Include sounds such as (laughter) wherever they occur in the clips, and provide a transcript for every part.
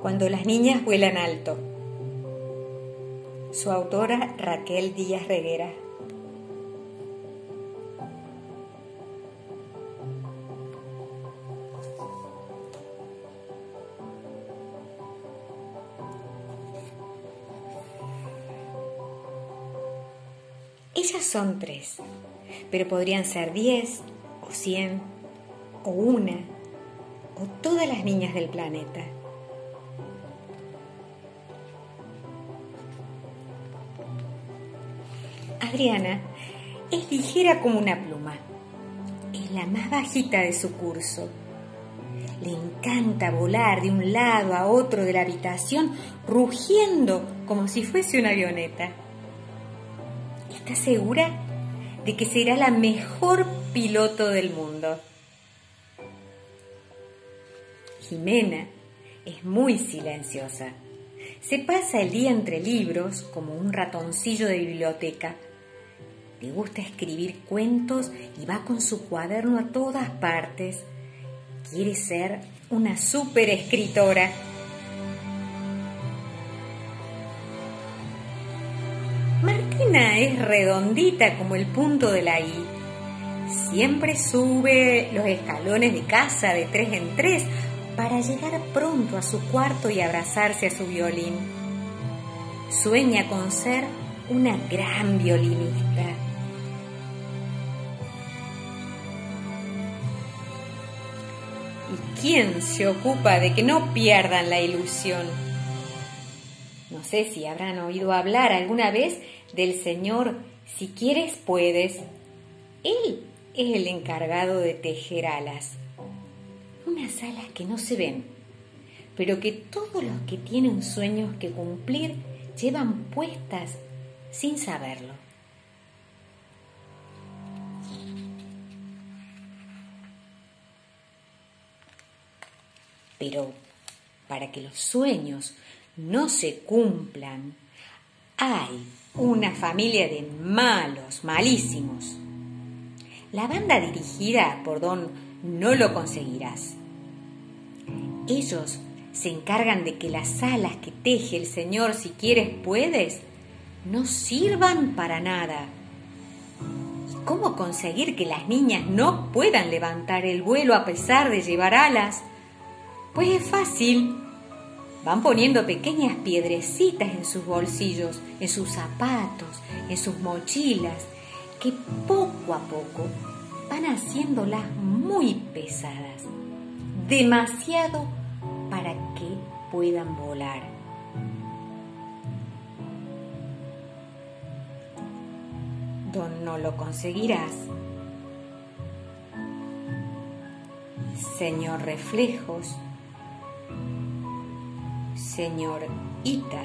Cuando las niñas vuelan alto. Su autora Raquel Díaz Reguera. Ellas son tres, pero podrían ser diez o cien o una o todas las niñas del planeta. Adriana es ligera como una pluma. Es la más bajita de su curso. Le encanta volar de un lado a otro de la habitación, rugiendo como si fuese una avioneta. Está segura de que será la mejor piloto del mundo. Jimena es muy silenciosa. Se pasa el día entre libros como un ratoncillo de biblioteca. Le gusta escribir cuentos y va con su cuaderno a todas partes. Quiere ser una super escritora. Martina es redondita como el punto de la I. Siempre sube los escalones de casa de tres en tres para llegar pronto a su cuarto y abrazarse a su violín. Sueña con ser una gran violinista. ¿Y quién se ocupa de que no pierdan la ilusión? No sé si habrán oído hablar alguna vez del Señor, si quieres puedes. Él es el encargado de tejer alas unas alas que no se ven, pero que todos los que tienen sueños que cumplir llevan puestas sin saberlo. Pero para que los sueños no se cumplan, hay una familia de malos, malísimos. La banda dirigida por don no lo conseguirás. Ellos se encargan de que las alas que teje el Señor, si quieres puedes, no sirvan para nada. ¿Y cómo conseguir que las niñas no puedan levantar el vuelo a pesar de llevar alas? Pues es fácil. Van poniendo pequeñas piedrecitas en sus bolsillos, en sus zapatos, en sus mochilas, que poco a poco van haciéndolas muy pesadas, demasiado para que puedan volar. Don no lo conseguirás. Señor Reflejos, Señor Ita,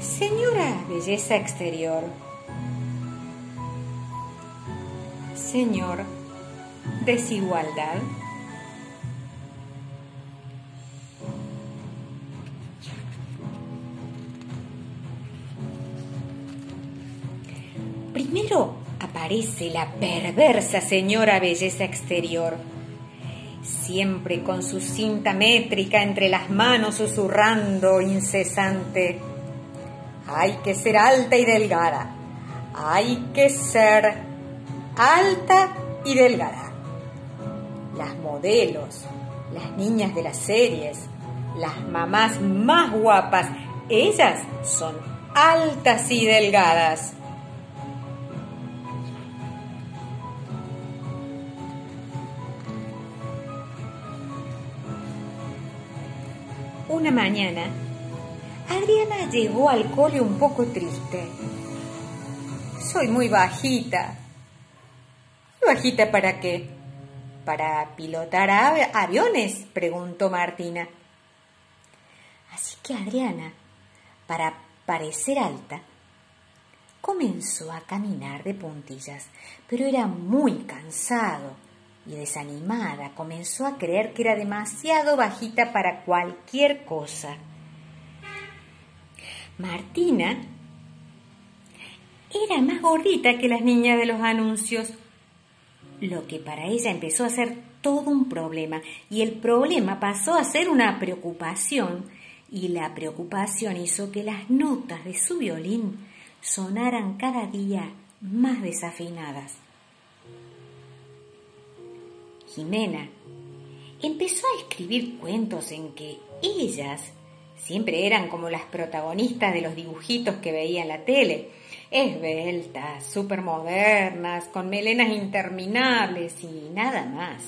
Señora Belleza Exterior, Señor, desigualdad. Primero aparece la perversa señora belleza exterior, siempre con su cinta métrica entre las manos susurrando incesante. Hay que ser alta y delgada, hay que ser alta y delgada. Las modelos, las niñas de las series, las mamás más guapas, ellas son altas y delgadas. Una mañana, Adriana llegó al cole un poco triste. Soy muy bajita, ¿Bajita para qué? ¿Para pilotar aviones? preguntó Martina. Así que Adriana, para parecer alta, comenzó a caminar de puntillas, pero era muy cansado y desanimada comenzó a creer que era demasiado bajita para cualquier cosa. Martina era más gordita que las niñas de los anuncios lo que para ella empezó a ser todo un problema y el problema pasó a ser una preocupación y la preocupación hizo que las notas de su violín sonaran cada día más desafinadas. Jimena empezó a escribir cuentos en que ellas siempre eran como las protagonistas de los dibujitos que veía en la tele, esbeltas, supermodernas, con melenas interminables y nada más.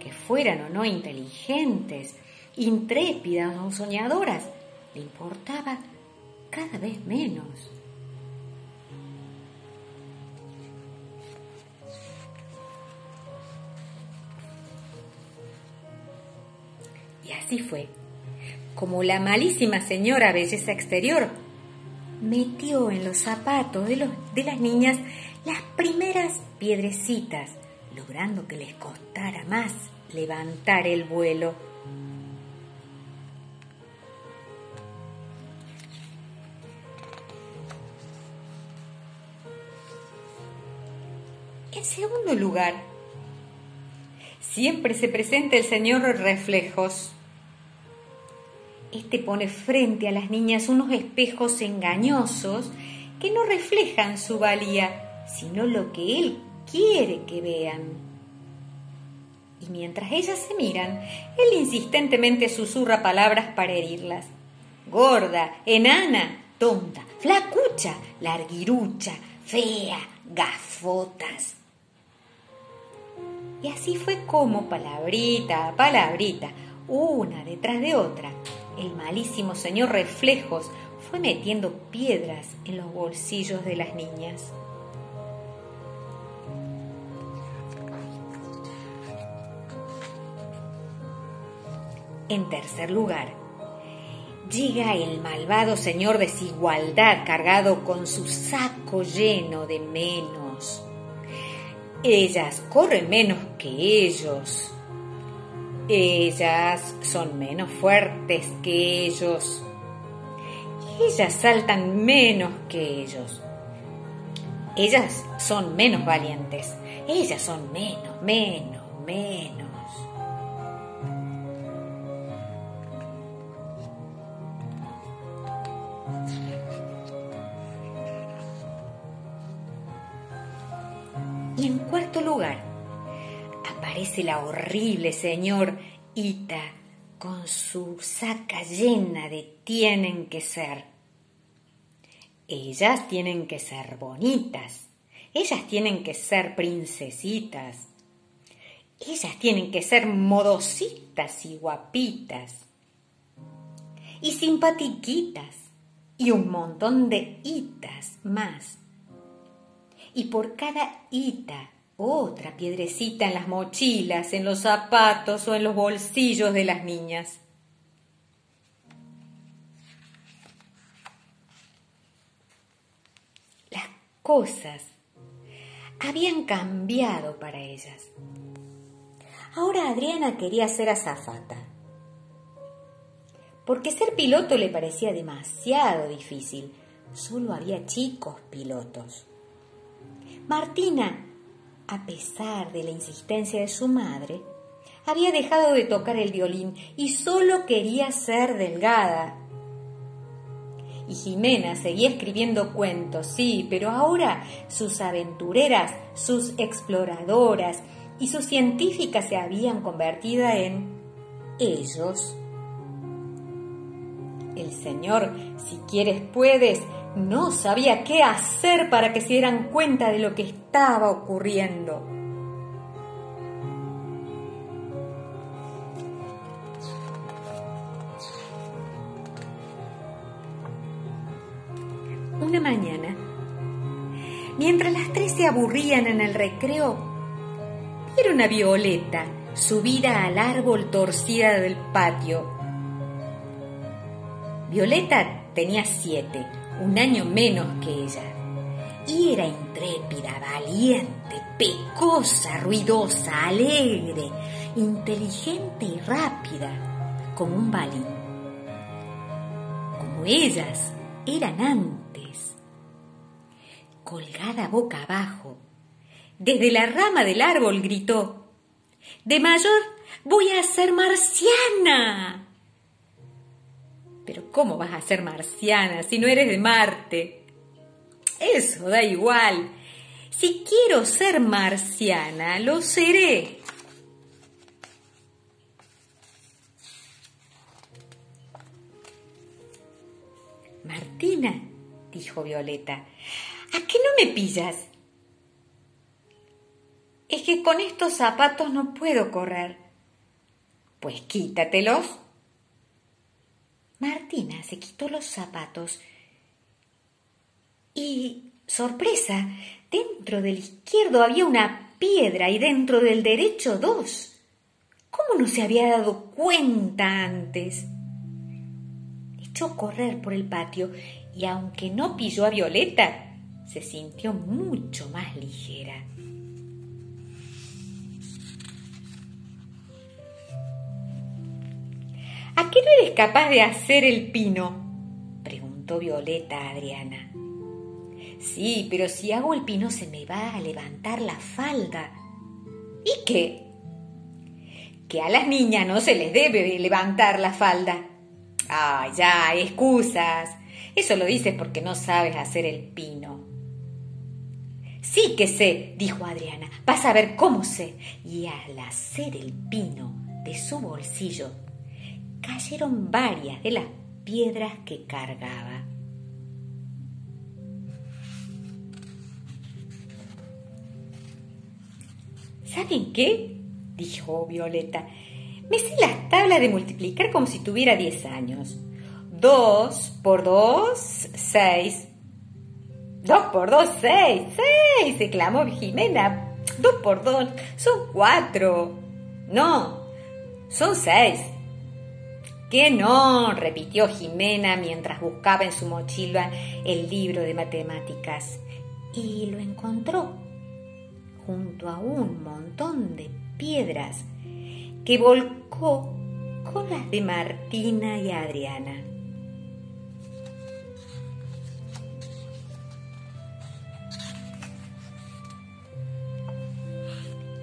Que fueran o no inteligentes, intrépidas o soñadoras, le importaba cada vez menos. Así fue, como la malísima señora belleza exterior metió en los zapatos de, los, de las niñas las primeras piedrecitas, logrando que les costara más levantar el vuelo. En segundo lugar, siempre se presenta el señor reflejos este pone frente a las niñas unos espejos engañosos que no reflejan su valía, sino lo que él quiere que vean. Y mientras ellas se miran, él insistentemente susurra palabras para herirlas. Gorda, enana, tonta, flacucha, larguirucha, fea, gafotas. Y así fue como, palabrita a palabrita, una detrás de otra, el malísimo señor Reflejos fue metiendo piedras en los bolsillos de las niñas. En tercer lugar, llega el malvado señor desigualdad cargado con su saco lleno de menos. Ellas corren menos que ellos ellas son menos fuertes que ellos. Ellas saltan menos que ellos. Ellas son menos valientes. Ellas son menos, menos, menos. Y en cuarto lugar, aparece la horrible señor. Ita con su saca llena de tienen que ser. Ellas tienen que ser bonitas, ellas tienen que ser princesitas, ellas tienen que ser modositas y guapitas, y simpatiquitas, y un montón de itas más. Y por cada ita otra piedrecita en las mochilas, en los zapatos o en los bolsillos de las niñas. Las cosas habían cambiado para ellas. Ahora Adriana quería ser azafata, porque ser piloto le parecía demasiado difícil. Solo había chicos pilotos. Martina a pesar de la insistencia de su madre, había dejado de tocar el violín y solo quería ser delgada. Y Jimena seguía escribiendo cuentos, sí, pero ahora sus aventureras, sus exploradoras y sus científicas se habían convertido en ellos. El Señor, si quieres puedes, no sabía qué hacer para que se dieran cuenta de lo que estaba ocurriendo. Una mañana, mientras las tres se aburrían en el recreo, vieron a Violeta subida al árbol torcida del patio. Violeta tenía siete un año menos que ella. Y era intrépida, valiente, pecosa, ruidosa, alegre, inteligente y rápida, como un balín. Como ellas eran antes. Colgada boca abajo, desde la rama del árbol gritó, De mayor voy a ser marciana. Pero ¿cómo vas a ser marciana si no eres de Marte? Eso da igual. Si quiero ser marciana, lo seré. Martina, dijo Violeta, ¿a qué no me pillas? Es que con estos zapatos no puedo correr. Pues quítatelos. Martina se quitó los zapatos y, sorpresa, dentro del izquierdo había una piedra y dentro del derecho dos. ¿Cómo no se había dado cuenta antes? Echó correr por el patio y aunque no pilló a Violeta, se sintió mucho más ligera. ¿A qué no eres capaz de hacer el pino? Violeta a Adriana. Sí, pero si hago el pino se me va a levantar la falda. ¿Y qué? Que a las niñas no se les debe levantar la falda. Ah, ya, excusas. Eso lo dices porque no sabes hacer el pino. Sí que sé, dijo Adriana. Vas a ver cómo sé. Y al hacer el pino de su bolsillo cayeron varias de las piedras que cargaba. ¿Saben qué? dijo Violeta. Me sé las tablas de multiplicar como si tuviera 10 años. 2 por 2, 6. 2 por 2, 6. 6, exclamó Jimena. 2 por 2, son 4. No, son 6. Que no, repitió Jimena mientras buscaba en su mochila el libro de matemáticas. Y lo encontró junto a un montón de piedras que volcó con las de Martina y Adriana.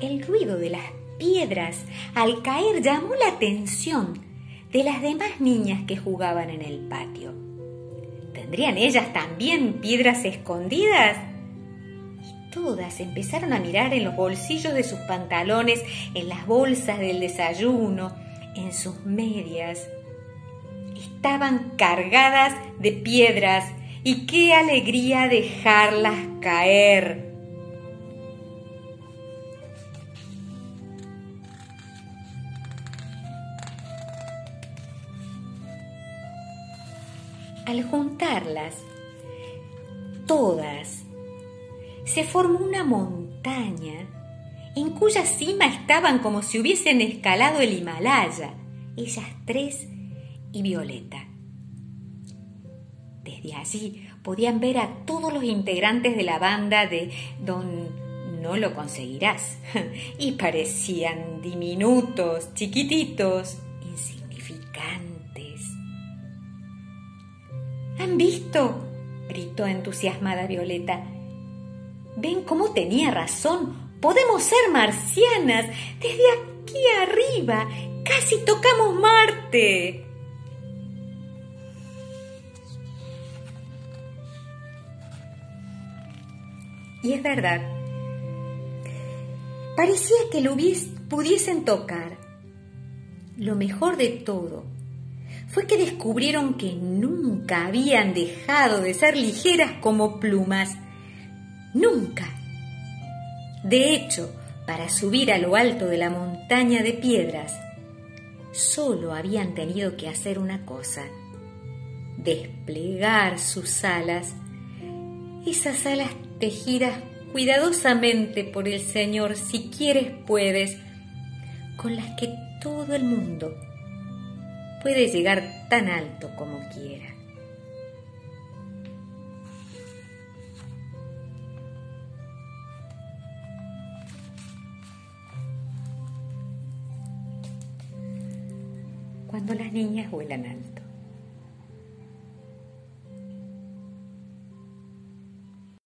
El ruido de las piedras al caer llamó la atención de las demás niñas que jugaban en el patio. ¿Tendrían ellas también piedras escondidas? Y todas empezaron a mirar en los bolsillos de sus pantalones, en las bolsas del desayuno, en sus medias. Estaban cargadas de piedras y qué alegría dejarlas caer. Al juntarlas, todas, se formó una montaña en cuya cima estaban como si hubiesen escalado el Himalaya, ellas tres y Violeta. Desde allí podían ver a todos los integrantes de la banda de Don No lo conseguirás, (laughs) y parecían diminutos, chiquititos, ¿Han visto? gritó entusiasmada Violeta. ¿Ven cómo tenía razón? Podemos ser marcianas. Desde aquí arriba. Casi tocamos Marte. Y es verdad. Parecía que lo pudiesen tocar. Lo mejor de todo fue que descubrieron que nunca habían dejado de ser ligeras como plumas. Nunca. De hecho, para subir a lo alto de la montaña de piedras, solo habían tenido que hacer una cosa, desplegar sus alas, esas alas tejidas cuidadosamente por el Señor, si quieres puedes, con las que todo el mundo puede llegar tan alto como quiera. Cuando las niñas vuelan alto.